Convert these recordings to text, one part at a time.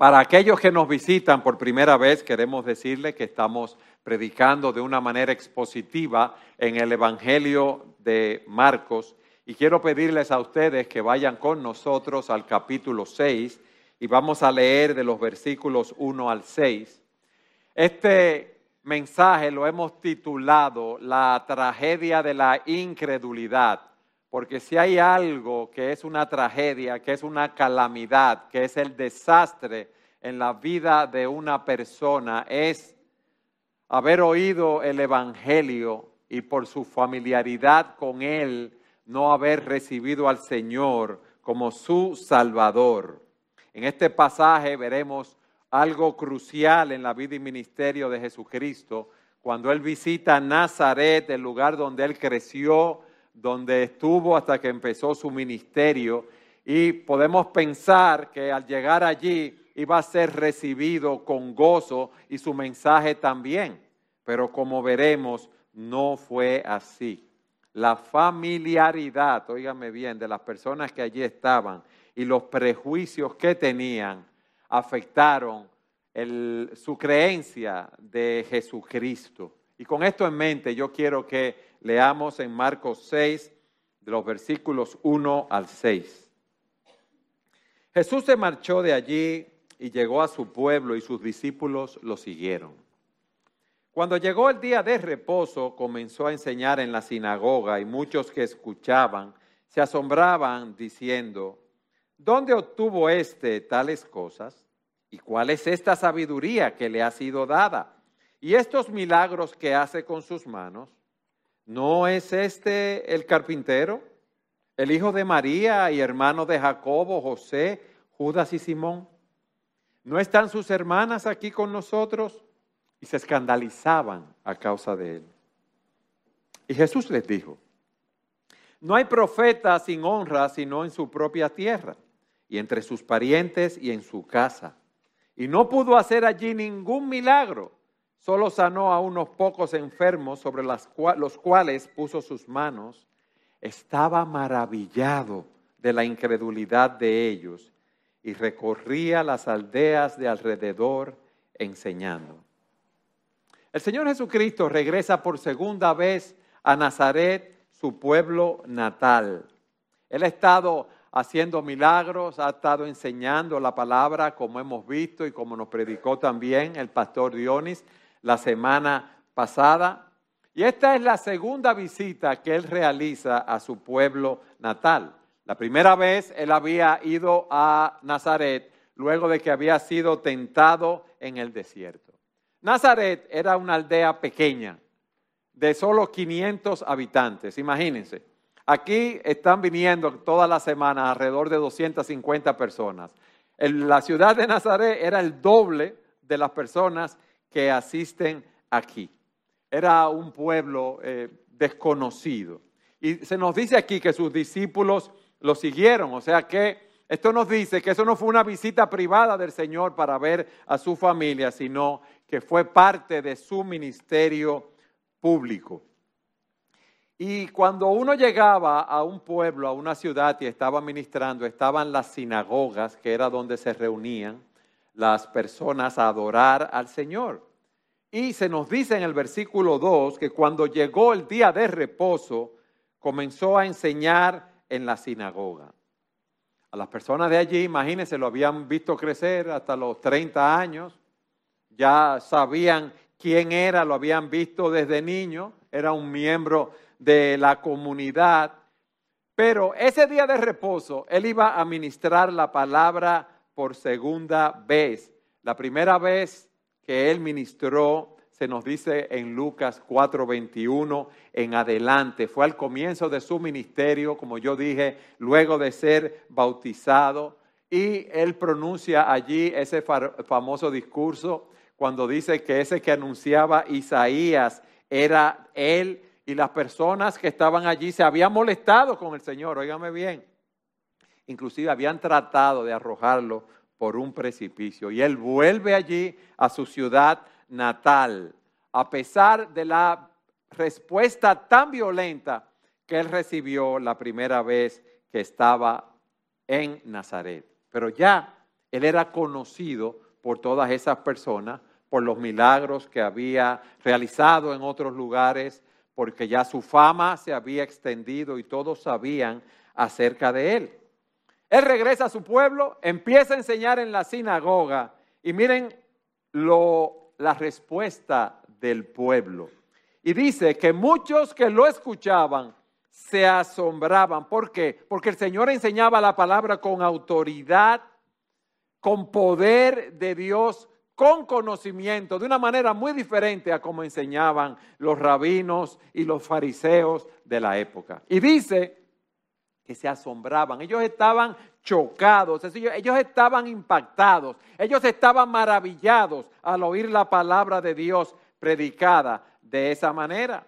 Para aquellos que nos visitan por primera vez, queremos decirles que estamos predicando de una manera expositiva en el Evangelio de Marcos y quiero pedirles a ustedes que vayan con nosotros al capítulo 6 y vamos a leer de los versículos 1 al 6. Este mensaje lo hemos titulado La tragedia de la incredulidad, porque si hay algo que es una tragedia, que es una calamidad, que es el desastre en la vida de una persona, es haber oído el Evangelio y por su familiaridad con él, no haber recibido al Señor como su Salvador. En este pasaje veremos algo crucial en la vida y ministerio de Jesucristo, cuando Él visita Nazaret, el lugar donde Él creció, donde estuvo hasta que empezó su ministerio, y podemos pensar que al llegar allí iba a ser recibido con gozo y su mensaje también, pero como veremos, no fue así. La familiaridad, óigame bien, de las personas que allí estaban y los prejuicios que tenían afectaron su creencia de Jesucristo. Y con esto en mente, yo quiero que leamos en Marcos 6, de los versículos 1 al 6. Jesús se marchó de allí y llegó a su pueblo y sus discípulos lo siguieron. Cuando llegó el día de reposo, comenzó a enseñar en la sinagoga y muchos que escuchaban se asombraban diciendo, ¿dónde obtuvo éste tales cosas? ¿Y cuál es esta sabiduría que le ha sido dada? ¿Y estos milagros que hace con sus manos? ¿No es este el carpintero, el hijo de María y hermano de Jacobo, José, Judas y Simón? ¿No están sus hermanas aquí con nosotros? Y se escandalizaban a causa de él. Y Jesús les dijo, no hay profeta sin honra sino en su propia tierra y entre sus parientes y en su casa. Y no pudo hacer allí ningún milagro, solo sanó a unos pocos enfermos sobre los cuales puso sus manos. Estaba maravillado de la incredulidad de ellos y recorría las aldeas de alrededor enseñando. El Señor Jesucristo regresa por segunda vez a Nazaret, su pueblo natal. Él ha estado haciendo milagros, ha estado enseñando la palabra como hemos visto y como nos predicó también el pastor Dionis la semana pasada. Y esta es la segunda visita que él realiza a su pueblo natal. La primera vez él había ido a Nazaret luego de que había sido tentado en el desierto. Nazaret era una aldea pequeña de solo 500 habitantes, imagínense. Aquí están viniendo todas las semanas alrededor de 250 personas. La ciudad de Nazaret era el doble de las personas que asisten aquí. Era un pueblo eh, desconocido. Y se nos dice aquí que sus discípulos lo siguieron. O sea que esto nos dice que eso no fue una visita privada del Señor para ver a su familia, sino que fue parte de su ministerio público. Y cuando uno llegaba a un pueblo, a una ciudad y estaba ministrando, estaban las sinagogas, que era donde se reunían las personas a adorar al Señor. Y se nos dice en el versículo 2 que cuando llegó el día de reposo, comenzó a enseñar en la sinagoga. A las personas de allí, imagínense, lo habían visto crecer hasta los 30 años, ya sabían quién era, lo habían visto desde niño, era un miembro de la comunidad. Pero ese día de reposo, él iba a ministrar la palabra por segunda vez. La primera vez que él ministró, se nos dice en Lucas 4:21 en adelante, fue al comienzo de su ministerio, como yo dije, luego de ser bautizado, y él pronuncia allí ese famoso discurso cuando dice que ese que anunciaba Isaías era él y las personas que estaban allí se habían molestado con el Señor, óigame bien. Inclusive habían tratado de arrojarlo por un precipicio. Y él vuelve allí a su ciudad natal, a pesar de la respuesta tan violenta que él recibió la primera vez que estaba en Nazaret. Pero ya Él era conocido por todas esas personas, por los milagros que había realizado en otros lugares, porque ya su fama se había extendido y todos sabían acerca de él. Él regresa a su pueblo, empieza a enseñar en la sinagoga y miren lo, la respuesta del pueblo. Y dice que muchos que lo escuchaban se asombraban. ¿Por qué? Porque el Señor enseñaba la palabra con autoridad, con poder de Dios, con conocimiento, de una manera muy diferente a como enseñaban los rabinos y los fariseos de la época. Y dice que se asombraban, ellos estaban chocados, ellos estaban impactados, ellos estaban maravillados al oír la palabra de Dios predicada de esa manera.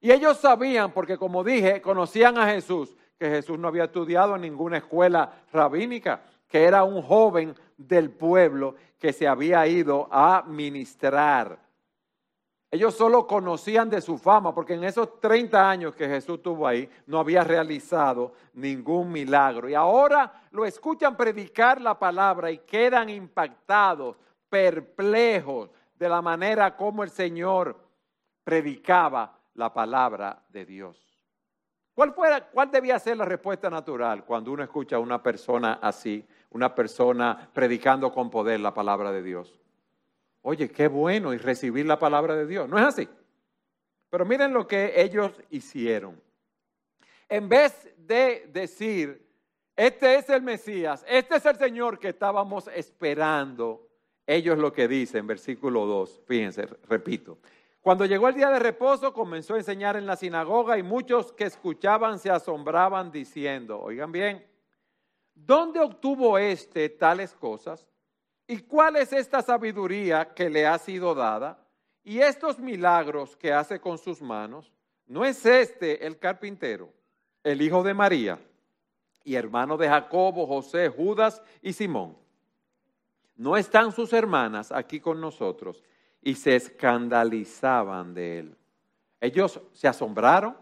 Y ellos sabían, porque como dije, conocían a Jesús, que Jesús no había estudiado en ninguna escuela rabínica, que era un joven del pueblo que se había ido a ministrar. Ellos solo conocían de su fama, porque en esos 30 años que Jesús tuvo ahí, no había realizado ningún milagro. Y ahora lo escuchan predicar la palabra y quedan impactados, perplejos de la manera como el Señor predicaba la palabra de Dios. ¿Cuál, fuera, ¿Cuál debía ser la respuesta natural cuando uno escucha a una persona así, una persona predicando con poder la palabra de Dios? Oye, qué bueno y recibir la palabra de Dios. ¿No es así? Pero miren lo que ellos hicieron. En vez de decir, este es el Mesías, este es el Señor que estábamos esperando, ellos lo que dicen, versículo 2, fíjense, repito, cuando llegó el día de reposo, comenzó a enseñar en la sinagoga y muchos que escuchaban se asombraban diciendo, oigan bien, ¿dónde obtuvo éste tales cosas? ¿Y cuál es esta sabiduría que le ha sido dada? ¿Y estos milagros que hace con sus manos? ¿No es este el carpintero, el hijo de María y hermano de Jacobo, José, Judas y Simón? ¿No están sus hermanas aquí con nosotros? y se escandalizaban de él. Ellos se asombraron,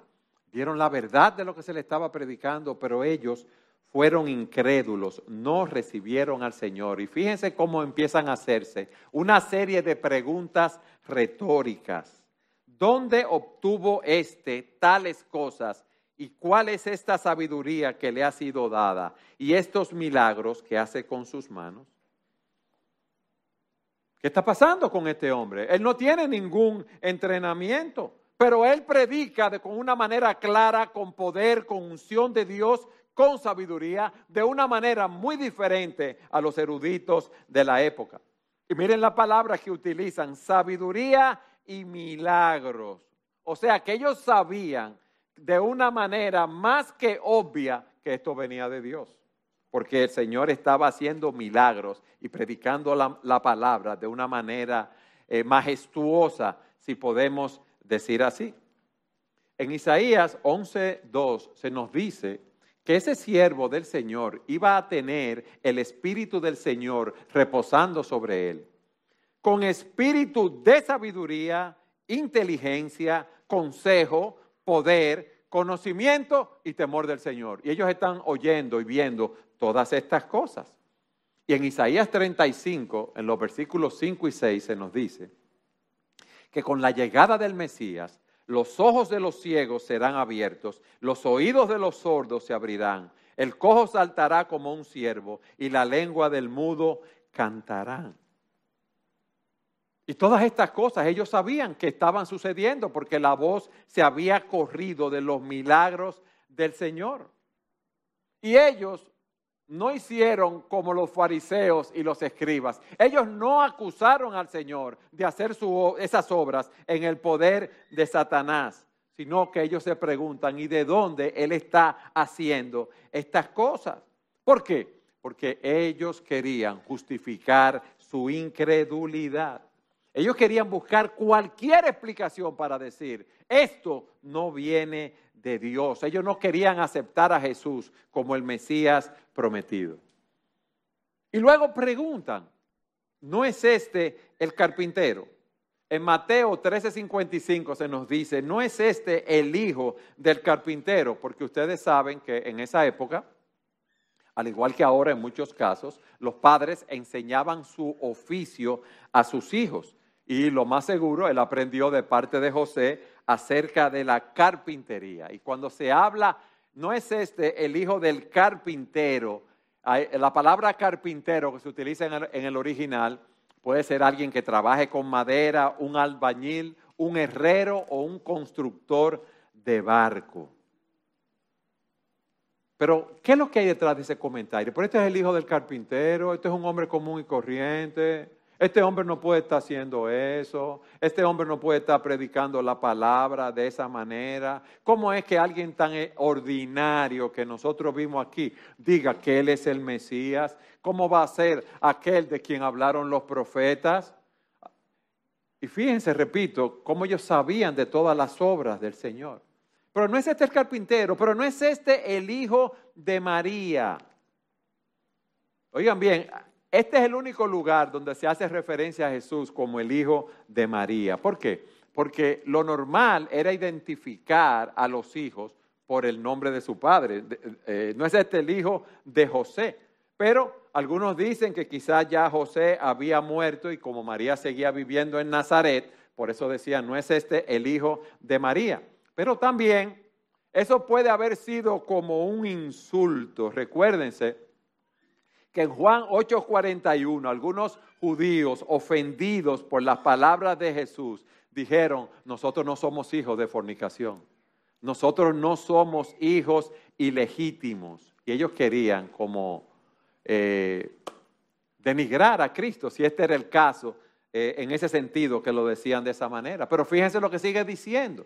vieron la verdad de lo que se le estaba predicando, pero ellos fueron incrédulos, no recibieron al Señor. Y fíjense cómo empiezan a hacerse una serie de preguntas retóricas. ¿Dónde obtuvo éste tales cosas? ¿Y cuál es esta sabiduría que le ha sido dada? ¿Y estos milagros que hace con sus manos? ¿Qué está pasando con este hombre? Él no tiene ningún entrenamiento, pero él predica de, con una manera clara, con poder, con unción de Dios, con sabiduría, de una manera muy diferente a los eruditos de la época. Y miren las palabras que utilizan, sabiduría y milagros. O sea, que ellos sabían de una manera más que obvia que esto venía de Dios porque el Señor estaba haciendo milagros y predicando la, palabra de una manera eh, majestuosa, si podemos decir así. En Isaías 11.2 se nos dice que ese siervo del Señor iba a tener el Espíritu del Señor reposando sobre él, con espíritu de sabiduría, inteligencia, consejo, poder, conocimiento y temor del Señor. Y ellos están oyendo y viendo todas estas cosas. Y en Isaías 35, en los versículos 5 y 6, se nos dice que con la llegada del Mesías, los ojos de los ciegos serán abiertos, los oídos de los sordos se abrirán, el cojo saltará como un ciervo y la lengua del mudo cantarán. Y todas estas cosas ellos sabían que estaban sucediendo porque la voz se había corrido de los milagros del Señor. Y ellos no hicieron como los fariseos y los escribas. Ellos no acusaron al Señor de hacer esas obras en el poder de Satanás, sino que ellos se preguntan, ¿y de dónde Él está haciendo estas cosas? ¿Por qué? Porque ellos querían justificar su incredulidad. Ellos querían buscar cualquier explicación para decir, esto no viene de Dios. Ellos no querían aceptar a Jesús como el Mesías prometido. Y luego preguntan, ¿no es este el carpintero? En Mateo 13:55 se nos dice, ¿no es este el hijo del carpintero? Porque ustedes saben que en esa época Al igual que ahora en muchos casos, los padres enseñaban su oficio a sus hijos. Y lo más seguro, él aprendió de parte de José acerca de la carpintería. Y cuando se habla, no es este el hijo del carpintero. La palabra carpintero que se utiliza en el, original puede ser alguien que trabaje con madera, un albañil, un herrero o un constructor de barco. Pero, ¿qué es lo que hay detrás de ese comentario? Pero este es el hijo del carpintero, este es un hombre común y corriente, este hombre no puede estar haciendo eso, este hombre no puede estar predicando la palabra de esa manera. ¿Cómo es que alguien tan ordinario que nosotros vimos aquí diga que Él es el Mesías? ¿Cómo va a ser aquel de quien hablaron los profetas? Y fíjense, repito, cómo ellos sabían de todas las obras del Señor. Pero no es este el carpintero, pero no es este el hijo de María. Oigan bien, este es el único lugar donde se hace referencia a Jesús como el hijo de María. ¿Por qué? Porque lo normal era identificar a los hijos por el nombre de su padre. Eh, no es este el hijo de José, pero algunos dicen que quizás ya José había muerto y como María seguía viviendo en Nazaret, por eso decían, no es este el hijo de María. Pero también eso puede haber sido como un insulto. Recuérdense que en Juan 8:41 algunos judíos ofendidos por las palabras de Jesús dijeron, nosotros no somos hijos de fornicación, nosotros no somos hijos ilegítimos. Y ellos querían como eh, denigrar a Cristo, si este era el caso, eh, en ese sentido que lo decían de esa manera. Pero fíjense lo que sigue diciendo.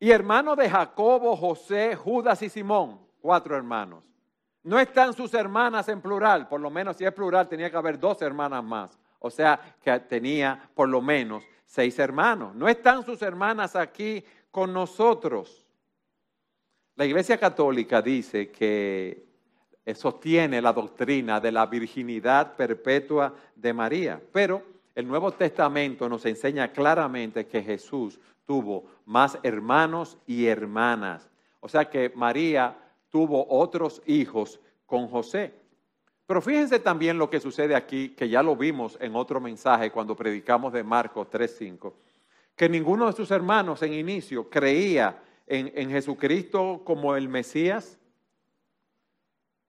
Y hermano de Jacobo, José, Judas y Simón, cuatro hermanos. No están sus hermanas en plural, por lo menos si es plural tenía que haber dos hermanas más. O sea que tenía por lo menos seis hermanos. No están sus hermanas aquí con nosotros. La Iglesia Católica dice que sostiene la doctrina de la virginidad perpetua de María, pero el Nuevo Testamento nos enseña claramente que Jesús tuvo más hermanos y hermanas. O sea que María tuvo otros hijos con José. Pero fíjense también lo que sucede aquí, que ya lo vimos en otro mensaje cuando predicamos de Marcos 3.5, que ninguno de sus hermanos en inicio creía en, en Jesucristo como el Mesías.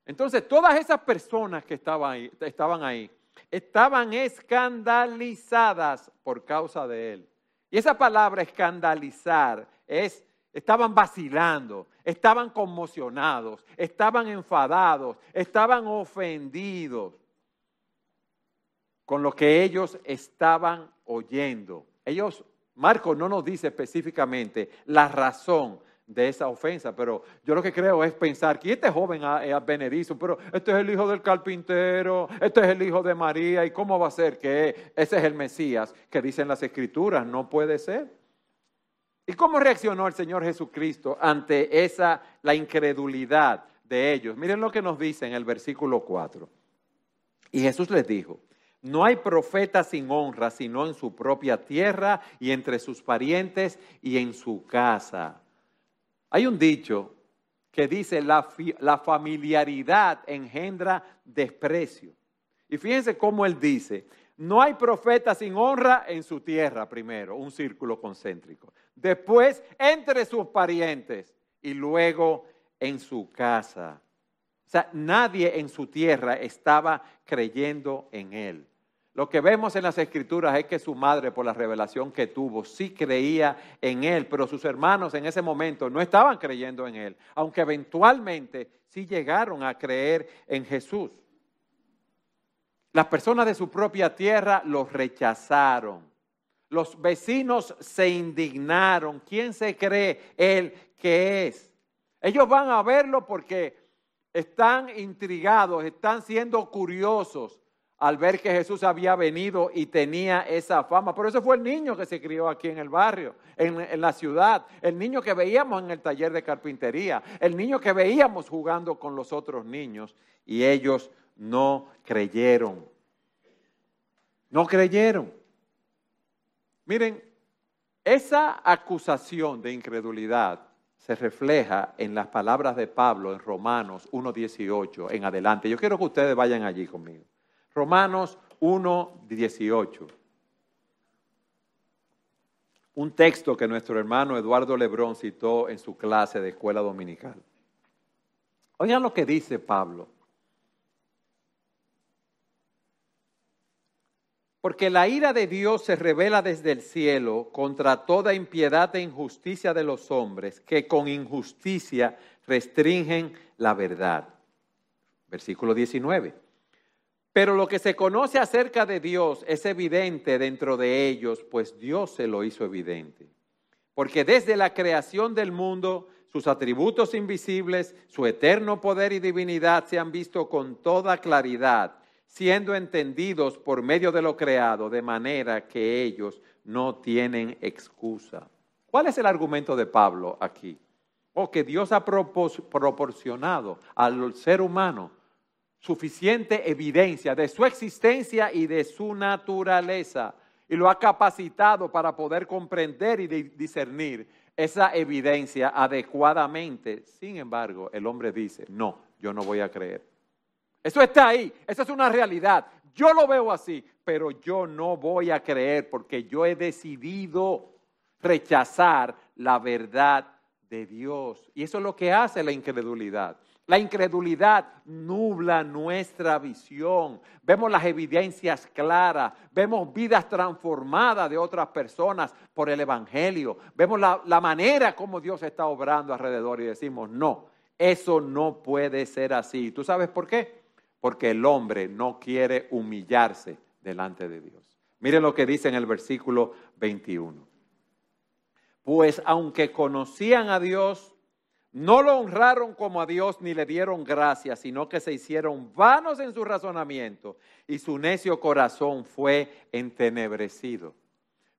Entonces, todas esas personas que estaban ahí, estaban ahí, estaban escandalizadas por causa de él. Y esa palabra escandalizar es, estaban vacilando, estaban conmocionados, estaban enfadados, estaban ofendidos con lo que ellos estaban oyendo. Ellos, Marcos no nos dice específicamente la razón de esa ofensa, pero yo lo que creo es pensar que este joven advenedizo, pero este es el hijo del carpintero, este es el hijo de María, ¿y cómo va a ser que ese es el Mesías que dicen las escrituras? No puede ser. ¿Y cómo reaccionó el Señor Jesucristo ante esa, la incredulidad de ellos? Miren lo que nos dice en el versículo 4. Y Jesús les dijo, no hay profeta sin honra, sino en su propia tierra y entre sus parientes y en su casa. Hay un dicho que dice la, la familiaridad engendra desprecio. Y fíjense cómo él dice, no hay profeta sin honra en su tierra, primero, un círculo concéntrico. Después, entre sus parientes y luego en su casa. O sea, nadie en su tierra estaba creyendo en él. Lo que vemos en las escrituras es que su madre, por la revelación que tuvo, sí creía en él, pero sus hermanos en ese momento no estaban creyendo en él, aunque eventualmente sí llegaron a creer en Jesús. Las personas de su propia tierra los rechazaron. Los vecinos se indignaron. ¿Quién se cree él que es? Ellos van a verlo porque están intrigados, están siendo curiosos al ver que Jesús había venido y tenía esa fama. Por eso fue el niño que se crió aquí en el barrio, en, la ciudad, el niño que veíamos en el taller de carpintería, el niño que veíamos jugando con los otros niños y ellos no creyeron. No creyeron. Miren, esa acusación de incredulidad se refleja en las palabras de Pablo en Romanos 1.18 en adelante. Yo quiero que ustedes vayan allí conmigo. Romanos 1.18. Un texto que nuestro hermano Eduardo Lebrón citó en su clase de escuela dominical. Oigan lo que dice Pablo. Porque la ira de Dios se revela desde el cielo contra toda impiedad e injusticia de los hombres, que con injusticia restringen la verdad. Versículo 19. Pero lo que se conoce acerca de Dios es evidente dentro de ellos, pues Dios se lo hizo evidente. Porque desde la creación del mundo, sus atributos invisibles, su eterno poder y divinidad se han visto con toda claridad siendo entendidos por medio de lo creado, de manera que ellos no tienen excusa. ¿Cuál es el argumento de Pablo aquí? O oh, que Dios ha proporcionado al ser humano suficiente evidencia de su existencia y de su naturaleza y lo ha capacitado para poder comprender y discernir esa evidencia adecuadamente. Sin embargo, el hombre dice, no, yo no voy a creer. Eso está ahí, eso es una realidad. Yo lo veo así, pero yo no voy a creer porque yo he decidido rechazar la verdad de Dios. Y eso es lo que hace la incredulidad. La incredulidad nubla nuestra visión. Vemos las evidencias claras, vemos vidas transformadas de otras personas por el Evangelio, vemos la, la manera como Dios está obrando alrededor y decimos, no, eso no puede ser así. ¿Tú sabes por qué? Porque el hombre no quiere humillarse delante de Dios. Miren lo que dice en el versículo 21. Pues aunque conocían a Dios, no lo honraron como a Dios ni le dieron gracias, sino que se hicieron vanos en su razonamiento y su necio corazón fue entenebrecido.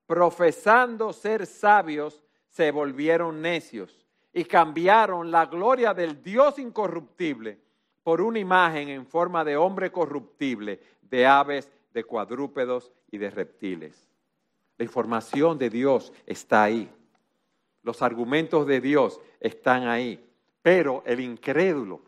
Profesando ser sabios, se volvieron necios y cambiaron la gloria del Dios incorruptible por una imagen en forma de hombre corruptible, de aves, de cuadrúpedos y de reptiles. La información de Dios está ahí. Los argumentos de Dios están ahí. Pero el incrédulo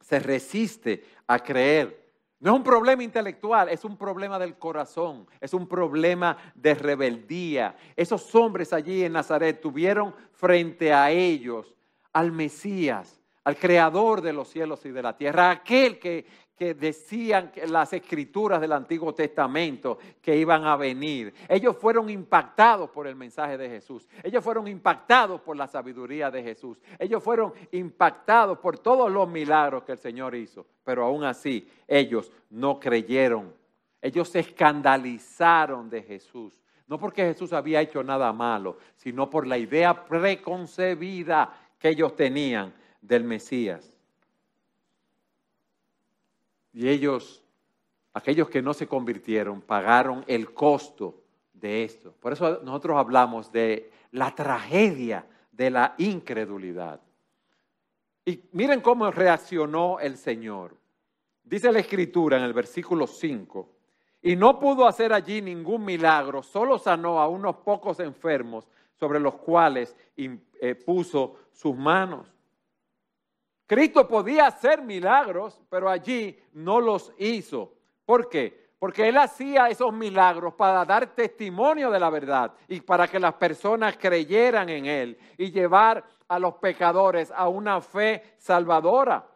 se resiste a creer. No es un problema intelectual, es un problema del corazón, es un problema de rebeldía. Esos hombres allí en Nazaret tuvieron frente a ellos al Mesías, al creador de los cielos y de la tierra, aquel que, que decían que las escrituras del Antiguo Testamento que iban a venir. Ellos fueron impactados por el mensaje de Jesús. Ellos fueron impactados por la sabiduría de Jesús. Ellos fueron impactados por todos los milagros que el Señor hizo. Pero aún así, ellos no creyeron. Ellos se escandalizaron de Jesús. No porque Jesús había hecho nada malo, sino por la idea preconcebida que ellos tenían del Mesías. Y ellos, aquellos que no se convirtieron, pagaron el costo de esto. Por eso nosotros hablamos de la tragedia de la incredulidad. Y miren cómo reaccionó el Señor. Dice la escritura en el versículo 5, y no pudo hacer allí ningún milagro, solo sanó a unos pocos enfermos sobre los cuales eh, puso sus manos. Cristo podía hacer milagros, pero allí no los hizo. ¿Por qué? Porque Él hacía esos milagros para dar testimonio de la verdad y para que las personas creyeran en Él y llevar a los pecadores a una fe salvadora.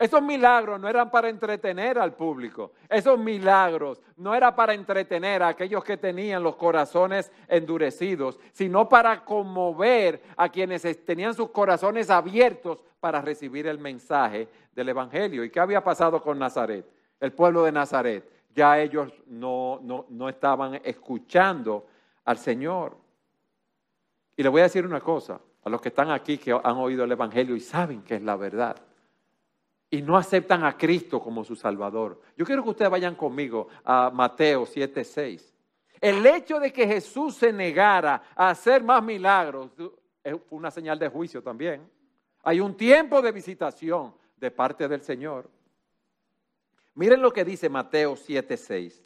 Esos milagros no eran para entretener al público. Esos milagros no eran para entretener a aquellos que tenían los corazones endurecidos, sino para conmover a quienes tenían sus corazones abiertos para recibir el mensaje del Evangelio. ¿Y qué había pasado con Nazaret? El pueblo de Nazaret. Ya ellos no, no, no estaban escuchando al Señor. Y le voy a decir una cosa a los que están aquí que han oído el Evangelio y saben que es la verdad y no aceptan a Cristo como su Salvador. Yo quiero que ustedes vayan conmigo a Mateo 7:6. El hecho de que Jesús se negara a hacer más milagros es una señal de juicio también. Hay un tiempo de visitación de parte del Señor. Miren lo que dice Mateo 7:6.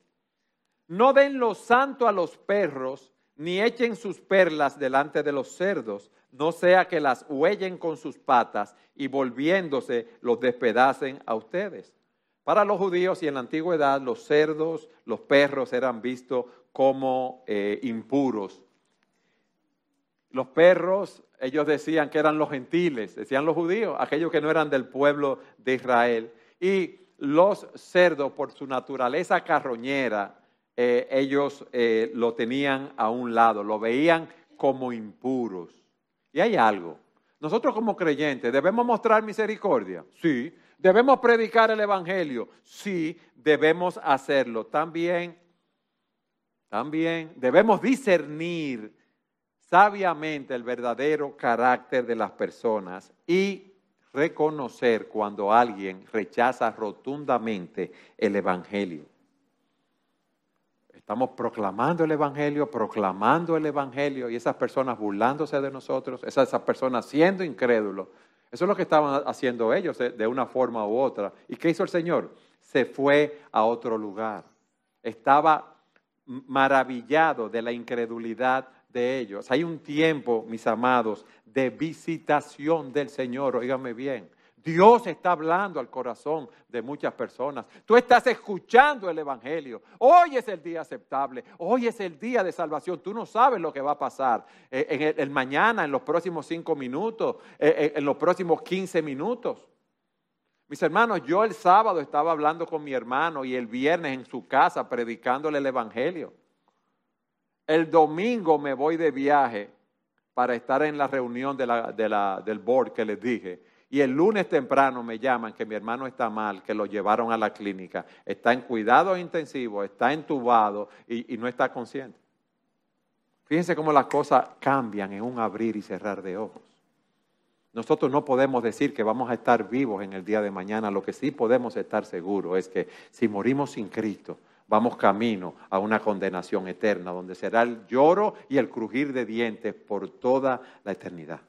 No den lo santo a los perros, ni echen sus perlas delante de los cerdos, no sea que las huellen con sus patas y volviéndose los despedacen a ustedes. Para los judíos y en la antigüedad los cerdos, los perros eran vistos como eh, impuros. Los perros, ellos decían que eran los gentiles, decían los judíos, aquellos que no eran del pueblo de Israel. Y los cerdos, por su naturaleza carroñera, eh, ellos eh, lo tenían a un lado, lo veían como impuros. Y hay algo. Nosotros como creyentes debemos mostrar misericordia, sí. Debemos predicar el Evangelio, sí. Debemos hacerlo. También, también debemos discernir sabiamente el verdadero carácter de las personas y reconocer cuando alguien rechaza rotundamente el Evangelio. Estamos proclamando el Evangelio, proclamando el Evangelio y esas personas burlándose de nosotros, esas, personas siendo incrédulos. Eso es lo que estaban haciendo ellos eh, de una forma u otra. ¿Y qué hizo el Señor? Se fue a otro lugar. Estaba maravillado de la incredulidad de ellos. Hay un tiempo, mis amados, de visitación del Señor, óigame bien. Dios está hablando al corazón de muchas personas. Tú estás escuchando el Evangelio. Hoy es el día aceptable. Hoy es el día de salvación. Tú no sabes lo que va a pasar eh, en el, mañana, en los próximos cinco minutos, eh, eh, en los próximos quince minutos. Mis hermanos, yo el sábado estaba hablando con mi hermano y el viernes en su casa predicándole el Evangelio. El domingo me voy de viaje para estar en la reunión del board que les dije y el lunes temprano me llaman que mi hermano está mal, que lo llevaron a la clínica, está en cuidado intensivo, está entubado y, y no está consciente. Fíjense cómo las cosas cambian en un abrir y cerrar de ojos. Nosotros no podemos decir que vamos a estar vivos en el día de mañana. Lo que sí podemos estar seguros es que si morimos sin Cristo, vamos camino a una condenación eterna, donde será el lloro y el crujir de dientes por toda la eternidad.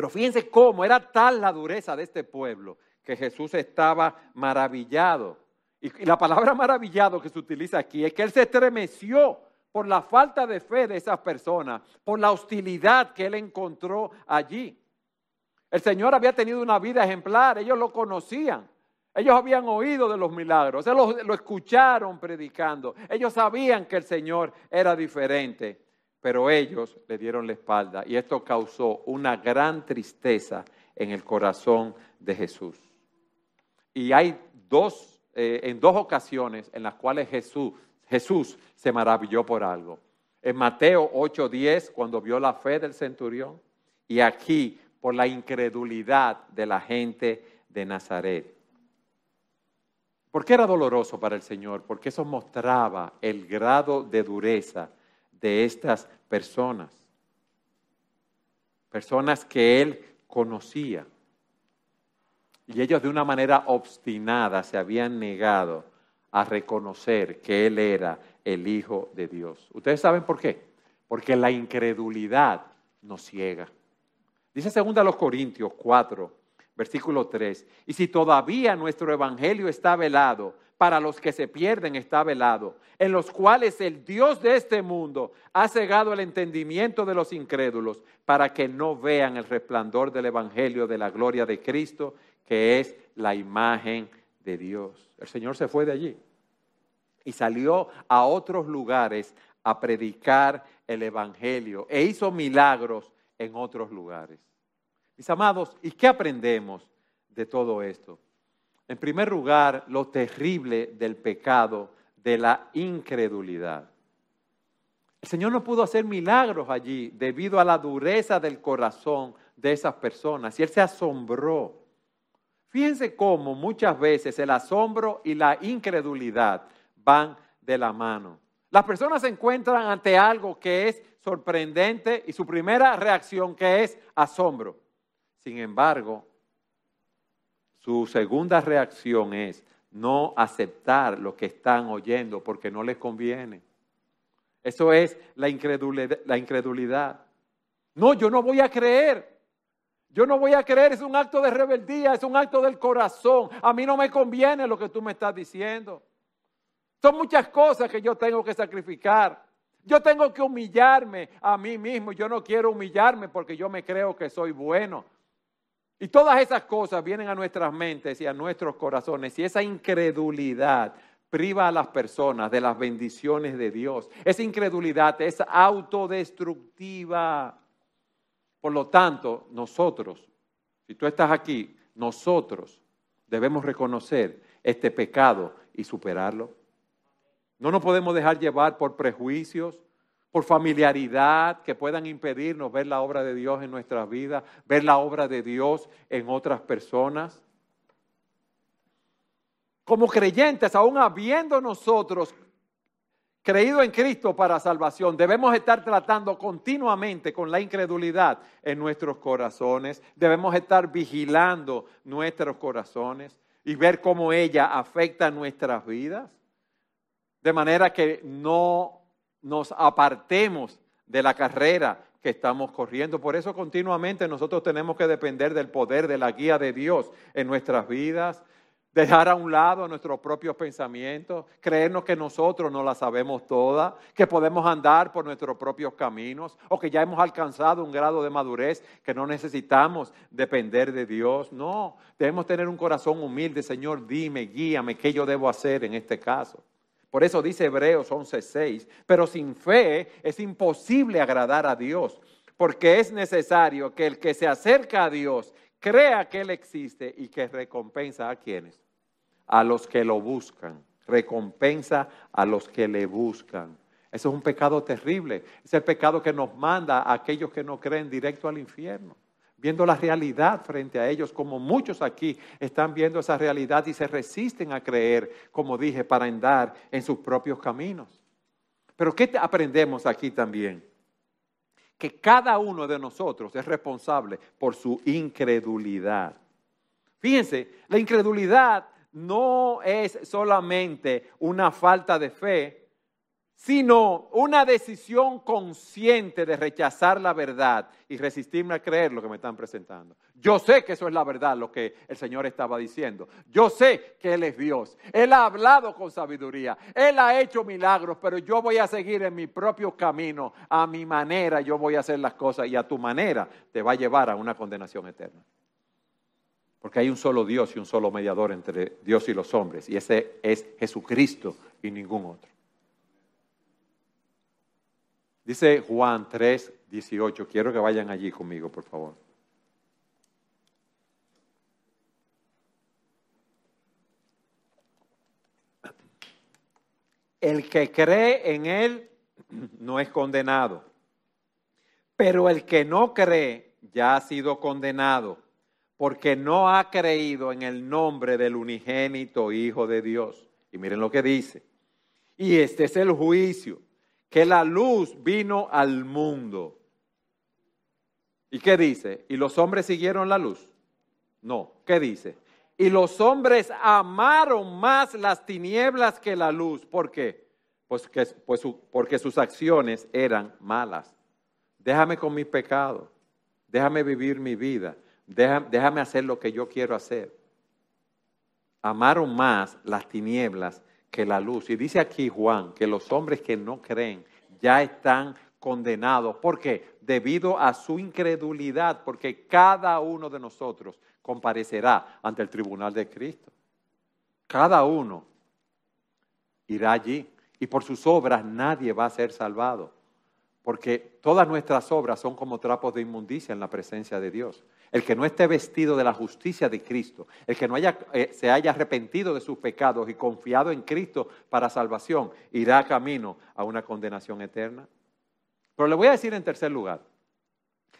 Pero fíjense cómo era tal la dureza de este pueblo que Jesús estaba maravillado. Y, la palabra maravillado que se utiliza aquí es que él se estremeció por la falta de fe de esas personas, por la hostilidad que él encontró allí. El Señor había tenido una vida ejemplar, ellos lo conocían. Ellos habían oído de los milagros, ellos lo escucharon predicando. Ellos sabían que el Señor era diferente pero ellos le dieron la espalda y esto causó una gran tristeza en el corazón de Jesús. Y hay dos, eh, en dos ocasiones en las cuales Jesús, Jesús se maravilló por algo. En Mateo 8:10, cuando vio la fe del centurión, y aquí por la incredulidad de la gente de Nazaret. ¿Por qué era doloroso para el Señor? Porque eso mostraba el grado de dureza de estas personas. Personas que él conocía. Y ellos de una manera obstinada se habían negado a reconocer que él era el Hijo de Dios. ¿Ustedes saben por qué? Porque la incredulidad nos ciega. Dice 2 Corintios 4, versículo 3, y si todavía nuestro evangelio está velado, para los que se pierden está velado, en los cuales el Dios de este mundo ha cegado el entendimiento de los incrédulos para que no vean el resplandor del Evangelio de la gloria de Cristo, que es la imagen de Dios. El Señor se fue de allí y salió a otros lugares a predicar el Evangelio e hizo milagros en otros lugares. Mis amados, ¿y qué aprendemos de todo esto? En primer lugar, lo terrible del pecado, de la incredulidad. El Señor no pudo hacer milagros allí debido a la dureza del corazón de esas personas y Él se asombró. Fíjense cómo muchas veces el asombro y la incredulidad van de la mano. Las personas se encuentran ante algo que es sorprendente y su primera reacción que es asombro. Sin embargo, su segunda reacción es no aceptar lo que están oyendo porque no les conviene. Eso es la incredulidad. No, yo no voy a creer. Yo no voy a creer, es un acto de rebeldía, es un acto del corazón. A mí no me conviene lo que tú me estás diciendo. Son muchas cosas que yo tengo que sacrificar. Yo tengo que humillarme a mí mismo. Yo no quiero humillarme porque yo me creo que soy bueno. Y todas esas cosas vienen a nuestras mentes y a nuestros corazones. Y esa incredulidad priva a las personas de las bendiciones de Dios. Esa incredulidad es autodestructiva. Por lo tanto, nosotros, si tú estás aquí, nosotros debemos reconocer este pecado y superarlo. No nos podemos dejar llevar por prejuicios, por familiaridad que puedan impedirnos ver la obra de Dios en nuestras vidas, ver la obra de Dios en otras personas. Como creyentes, aún habiendo nosotros creído en Cristo para salvación, debemos estar tratando continuamente con la incredulidad en nuestros corazones, debemos estar vigilando nuestros corazones y ver cómo ella afecta nuestras vidas, de manera que no nos apartemos de la carrera que estamos corriendo. Por eso continuamente nosotros tenemos que depender del poder, de la guía de Dios en nuestras vidas, dejar a un lado nuestros propios pensamientos, creernos que nosotros no la sabemos toda, que podemos andar por nuestros propios caminos o que ya hemos alcanzado un grado de madurez que no necesitamos depender de Dios. No, debemos tener un corazón humilde, Señor, dime, guíame, ¿qué yo debo hacer en este caso? Por eso dice Hebreos 11:6, pero sin fe es imposible agradar a Dios, porque es necesario que el que se acerca a Dios crea que Él existe y que recompensa a quienes, a los que lo buscan, recompensa a los que le buscan. Eso es un pecado terrible, es el pecado que nos manda a aquellos que no creen directo al infierno viendo la realidad frente a ellos, como muchos aquí están viendo esa realidad y se resisten a creer, como dije, para andar en sus propios caminos. Pero ¿qué aprendemos aquí también? Que cada uno de nosotros es responsable por su incredulidad. Fíjense, la incredulidad no es solamente una falta de fe, sino una decisión consciente de rechazar la verdad y resistirme a creer lo que me están presentando. Yo sé que eso es la verdad, lo que el Señor estaba diciendo. Yo sé que Él es Dios. Él ha hablado con sabiduría. Él ha hecho milagros, pero yo voy a seguir en mi propio camino, a mi manera, yo voy a hacer las cosas y a tu manera te va a llevar a una condenación eterna. Porque hay un solo Dios y un solo mediador entre Dios y los hombres, y ese es Jesucristo y ningún otro. Dice Juan 3, 18. Quiero que vayan allí conmigo, por favor. El que cree en Él no es condenado, pero el que no cree ya ha sido condenado, porque no ha creído en el nombre del unigénito Hijo de Dios. Y miren lo que dice. Y este es el juicio que la luz vino al mundo. ¿Y qué dice? ¿Y los hombres siguieron la luz? No, ¿qué dice? Y los hombres amaron más las tinieblas que la luz. ¿Por qué? Pues, que, pues porque sus acciones eran malas. Déjame con mis pecados. Déjame vivir mi vida. Déjame, déjame hacer lo que yo quiero hacer. Amaron más las tinieblas que la luz. Y dice aquí Juan que los hombres que no creen ya están condenados. ¿Por qué? Debido a su incredulidad, porque cada uno de nosotros comparecerá ante el tribunal de Cristo. Cada uno irá allí y por sus obras nadie va a ser salvado, porque todas nuestras obras son como trapos de inmundicia en la presencia de Dios. El que no esté vestido de la justicia de Cristo, el que no haya, eh, se haya arrepentido de sus pecados y confiado en Cristo para salvación, irá camino a una condenación eterna. Pero le voy a decir en tercer lugar,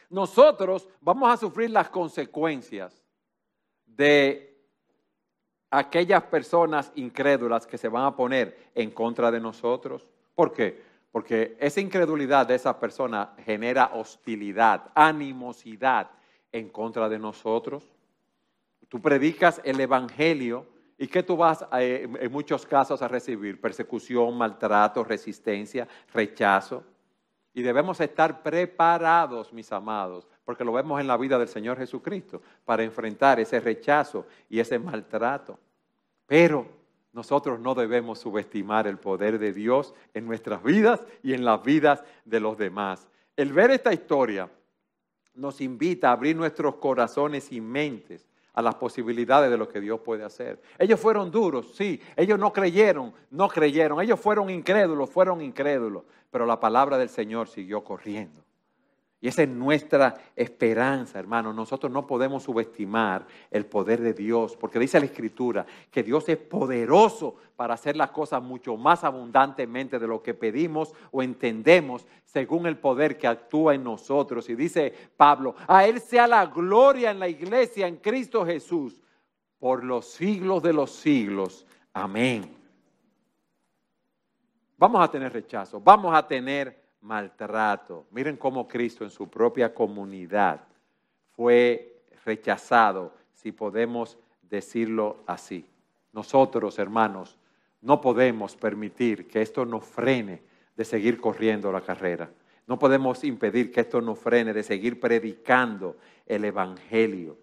nosotros vamos a sufrir las consecuencias de aquellas personas incrédulas que se van a poner en contra de nosotros. ¿Por qué? Porque esa incredulidad de esa persona genera hostilidad, animosidad en contra de nosotros. Tú predicas el Evangelio y que tú vas eh, en muchos casos a recibir persecución, maltrato, resistencia, rechazo. Y debemos estar preparados, mis amados, porque lo vemos en la vida del Señor Jesucristo, para enfrentar ese rechazo y ese maltrato. Pero nosotros no debemos subestimar el poder de Dios en nuestras vidas y en las vidas de los demás. El ver esta historia nos invita a abrir nuestros corazones y mentes a las posibilidades de lo que Dios puede hacer. Ellos fueron duros, sí, ellos no creyeron, no creyeron, ellos fueron incrédulos, fueron incrédulos, pero la palabra del Señor siguió corriendo. Y esa es nuestra esperanza, hermano. Nosotros no podemos subestimar el poder de Dios, porque dice la Escritura que Dios es poderoso para hacer las cosas mucho más abundantemente de lo que pedimos o entendemos, según el poder que actúa en nosotros. Y dice Pablo, a Él sea la gloria en la iglesia, en Cristo Jesús, por los siglos de los siglos. Amén. Vamos a tener rechazo, vamos a tener maltrato. Miren cómo Cristo en su propia comunidad fue rechazado, si podemos decirlo así. Nosotros, hermanos, no podemos permitir que esto nos frene de seguir corriendo la carrera. No podemos impedir que esto nos frene de seguir predicando el Evangelio.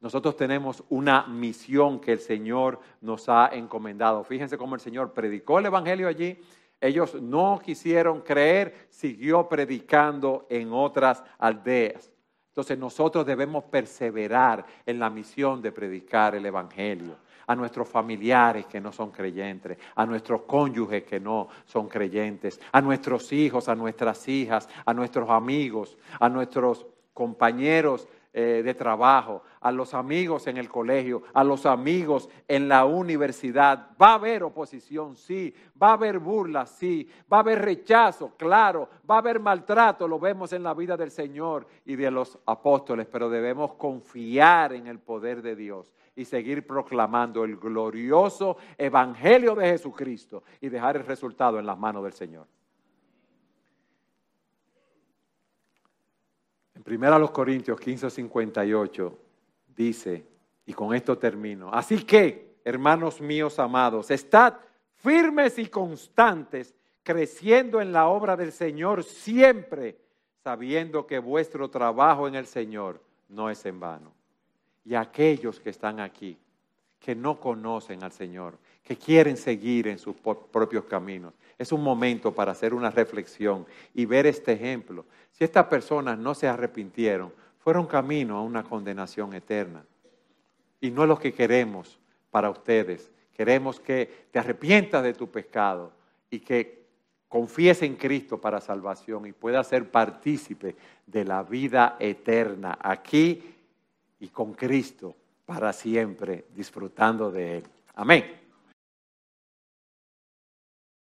Nosotros tenemos una misión que el Señor nos ha encomendado. Fíjense cómo el Señor predicó el Evangelio allí ellos no quisieron creer, siguió predicando en otras aldeas. Entonces nosotros debemos perseverar en la misión de predicar el Evangelio a nuestros familiares que no son creyentes, a nuestros cónyuges que no son creyentes, a nuestros hijos, a nuestras hijas, a nuestros amigos, a nuestros compañeros eh, de trabajo, a los amigos en el colegio, a los amigos en la universidad. Va a haber oposición, sí. Va a haber burlas, sí. Va a haber rechazo, claro. Va a haber maltrato, lo vemos en la vida del Señor y de los apóstoles, pero debemos confiar en el poder de Dios y seguir proclamando el glorioso evangelio de Jesucristo y dejar el resultado en las manos del Señor. En 1 Corintios 15, 58 dice, y con esto termino, así que, hermanos míos amados, estad firmes y constantes, creciendo en la obra del Señor siempre, sabiendo que vuestro trabajo en el Señor no es en vano. Y aquellos que están aquí, que no conocen al Señor, que quieren seguir en sus propios caminos, es un momento para hacer una reflexión y ver este ejemplo. Si estas personas no se arrepintieron, fueron camino a una condenación eterna. Y no es lo que queremos para ustedes. Queremos que te arrepientas de tu pecado y que confíes en Cristo para salvación y puedas ser partícipe de la vida eterna aquí y con Cristo para siempre, disfrutando de Él. Amén.